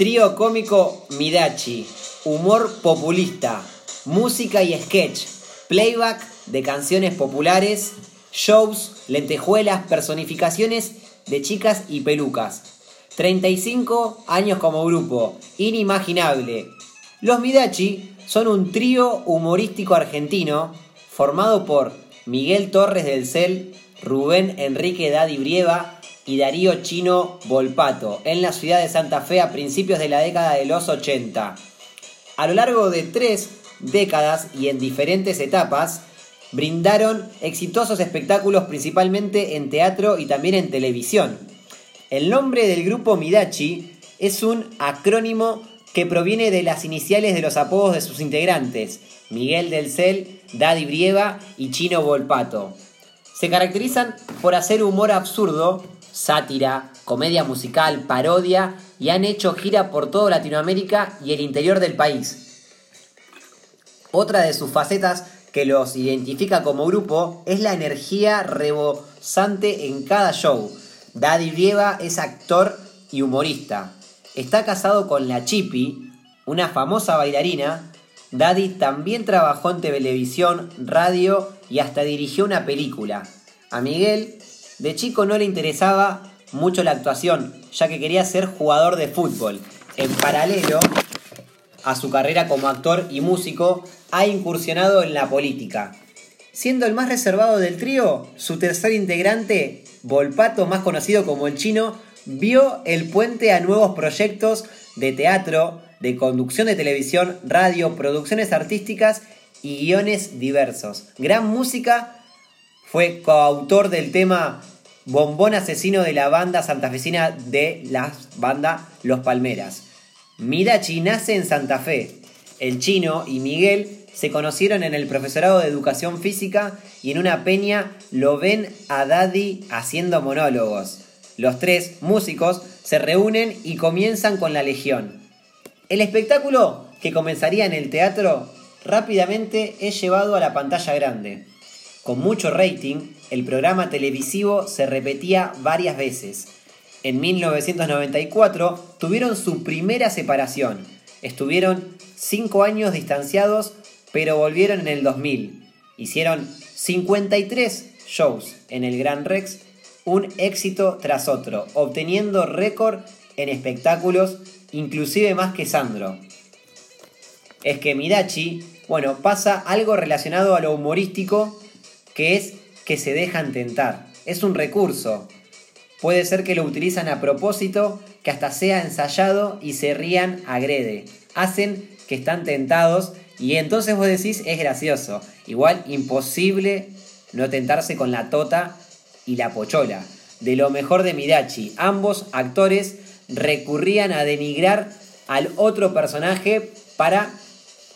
Trío cómico Midachi, humor populista, música y sketch, playback de canciones populares, shows, lentejuelas, personificaciones de chicas y pelucas. 35 años como grupo, inimaginable. Los Midachi son un trío humorístico argentino formado por Miguel Torres del Cel, Rubén Enrique Daddy Brieva y Darío Chino Volpato en la ciudad de Santa Fe a principios de la década de los 80. A lo largo de tres décadas y en diferentes etapas, brindaron exitosos espectáculos principalmente en teatro y también en televisión. El nombre del grupo Midachi es un acrónimo que proviene de las iniciales de los apodos de sus integrantes, Miguel del Cel, Daddy Brieva y Chino Volpato. Se caracterizan por hacer humor absurdo, sátira, comedia musical, parodia y han hecho gira por toda Latinoamérica y el interior del país. Otra de sus facetas que los identifica como grupo es la energía rebosante en cada show. Daddy Brieva es actor y humorista. Está casado con la Chippy, una famosa bailarina. Daddy también trabajó en televisión, radio y hasta dirigió una película. A Miguel, de chico no le interesaba mucho la actuación, ya que quería ser jugador de fútbol. En paralelo a su carrera como actor y músico, ha incursionado en la política. Siendo el más reservado del trío, su tercer integrante, Volpato, más conocido como el chino, vio el puente a nuevos proyectos de teatro, de conducción de televisión, radio, producciones artísticas y guiones diversos. Gran música, fue coautor del tema Bombón Asesino de la banda santafesina de la banda Los Palmeras. Midachi nace en Santa Fe. El chino y Miguel se conocieron en el profesorado de educación física y en una peña lo ven a Daddy haciendo monólogos. Los tres músicos se reúnen y comienzan con la Legión. El espectáculo, que comenzaría en el teatro, rápidamente es llevado a la pantalla grande. Con mucho rating, el programa televisivo se repetía varias veces. En 1994 tuvieron su primera separación. Estuvieron cinco años distanciados pero volvieron en el 2000. Hicieron 53 shows en el Gran Rex, un éxito tras otro, obteniendo récord en espectáculos, inclusive más que Sandro. Es que Midachi, bueno, pasa algo relacionado a lo humorístico, que es que se dejan tentar. Es un recurso. Puede ser que lo utilizan a propósito, que hasta sea ensayado y se rían agrede. Hacen que están tentados y entonces vos decís, es gracioso. Igual imposible no tentarse con la tota y la pochola. De lo mejor de Midachi, ambos actores recurrían a denigrar al otro personaje para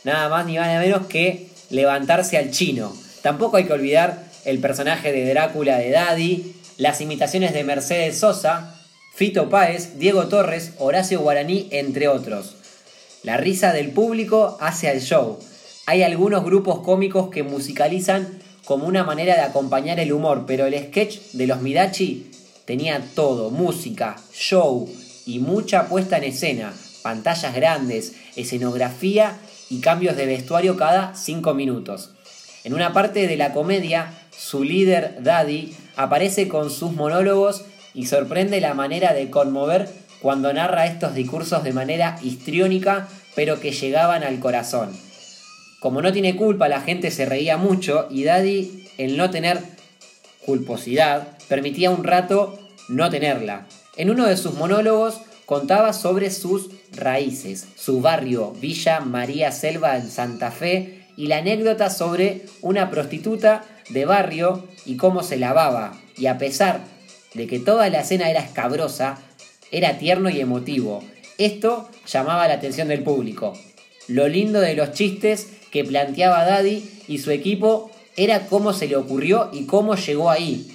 nada más ni nada menos que levantarse al chino. Tampoco hay que olvidar el personaje de Drácula de Daddy, las imitaciones de Mercedes Sosa, Fito Páez, Diego Torres, Horacio Guaraní, entre otros. La risa del público hace al show. Hay algunos grupos cómicos que musicalizan como una manera de acompañar el humor, pero el sketch de los Midachi tenía todo, música, show y mucha puesta en escena, pantallas grandes, escenografía y cambios de vestuario cada 5 minutos. En una parte de la comedia, su líder, Daddy, aparece con sus monólogos y sorprende la manera de conmover cuando narra estos discursos de manera histriónica, pero que llegaban al corazón. Como no tiene culpa, la gente se reía mucho y Daddy, el no tener culposidad, permitía un rato no tenerla. En uno de sus monólogos contaba sobre sus raíces, su barrio, Villa María Selva en Santa Fe, y la anécdota sobre una prostituta de barrio y cómo se lavaba. Y a pesar de que toda la escena era escabrosa, era tierno y emotivo. Esto llamaba la atención del público. Lo lindo de los chistes que planteaba Daddy y su equipo era cómo se le ocurrió y cómo llegó ahí.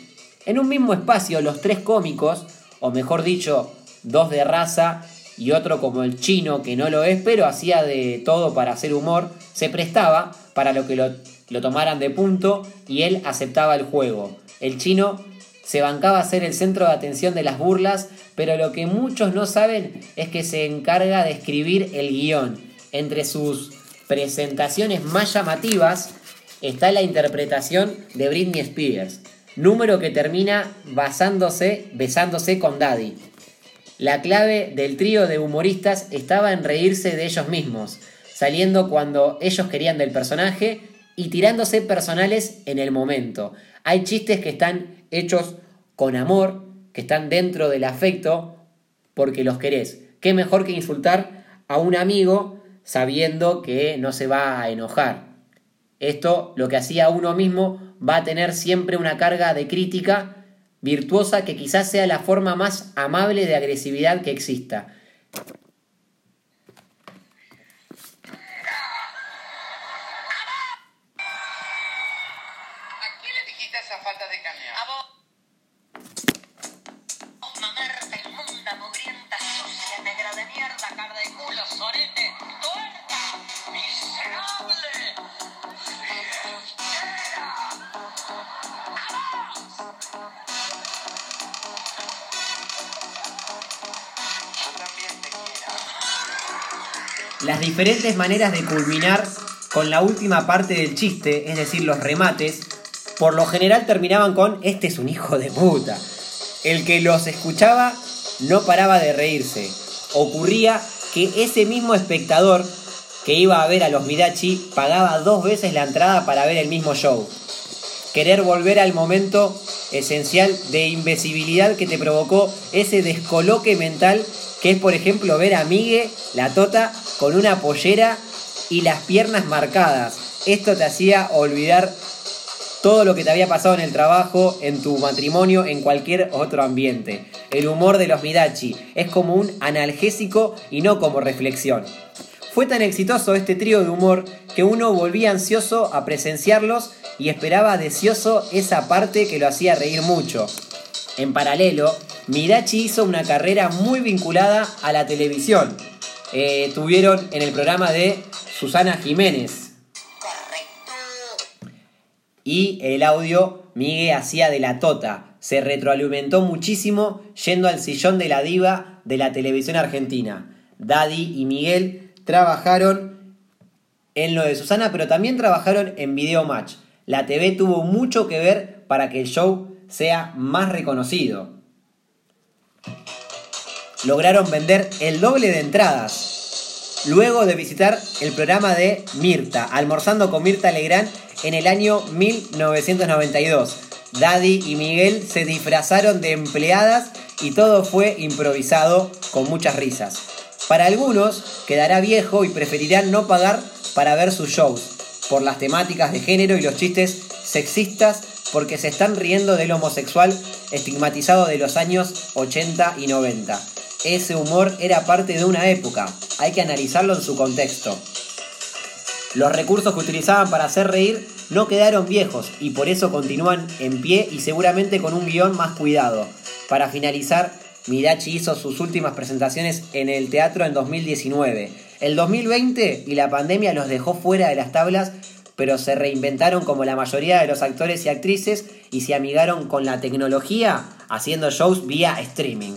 En un mismo espacio, los tres cómicos, o mejor dicho, dos de raza y otro como el chino, que no lo es, pero hacía de todo para hacer humor, se prestaba para lo que lo, lo tomaran de punto y él aceptaba el juego. El chino se bancaba ser el centro de atención de las burlas, pero lo que muchos no saben es que se encarga de escribir el guion. Entre sus presentaciones más llamativas está la interpretación de Britney Spears, número que termina basándose, besándose con Daddy. La clave del trío de humoristas estaba en reírse de ellos mismos, saliendo cuando ellos querían del personaje y tirándose personales en el momento. Hay chistes que están hechos con amor, que están dentro del afecto, porque los querés. ¿Qué mejor que insultar a un amigo sabiendo que no se va a enojar? Esto, lo que hacía uno mismo, va a tener siempre una carga de crítica virtuosa que quizás sea la forma más amable de agresividad que exista. Las diferentes maneras de culminar con la última parte del chiste, es decir, los remates, por lo general terminaban con este es un hijo de puta. El que los escuchaba no paraba de reírse. Ocurría que ese mismo espectador que iba a ver a los Midachi pagaba dos veces la entrada para ver el mismo show. Querer volver al momento esencial de invisibilidad que te provocó ese descoloque mental que es por ejemplo ver a Migue, la tota, con una pollera y las piernas marcadas. Esto te hacía olvidar todo lo que te había pasado en el trabajo, en tu matrimonio, en cualquier otro ambiente. El humor de los Midachi es como un analgésico y no como reflexión. Fue tan exitoso este trío de humor que uno volvía ansioso a presenciarlos y esperaba deseoso esa parte que lo hacía reír mucho. En paralelo, Midachi hizo una carrera muy vinculada a la televisión. Eh, tuvieron en el programa de Susana Jiménez. Y el audio Migue hacía de la tota. Se retroalimentó muchísimo yendo al sillón de la diva de la televisión argentina. Daddy y Miguel trabajaron en lo de Susana, pero también trabajaron en Video Match. La TV tuvo mucho que ver para que el show sea más reconocido. Lograron vender el doble de entradas. Luego de visitar el programa de Mirta, almorzando con Mirta Legrand en el año 1992. Daddy y Miguel se disfrazaron de empleadas y todo fue improvisado con muchas risas. Para algunos quedará viejo y preferirán no pagar para ver sus shows, por las temáticas de género y los chistes sexistas porque se están riendo del homosexual estigmatizado de los años 80 y 90. Ese humor era parte de una época, hay que analizarlo en su contexto. Los recursos que utilizaban para hacer reír no quedaron viejos y por eso continúan en pie y seguramente con un guion más cuidado. Para finalizar, Midachi hizo sus últimas presentaciones en el teatro en 2019. El 2020 y la pandemia los dejó fuera de las tablas pero se reinventaron como la mayoría de los actores y actrices y se amigaron con la tecnología haciendo shows vía streaming.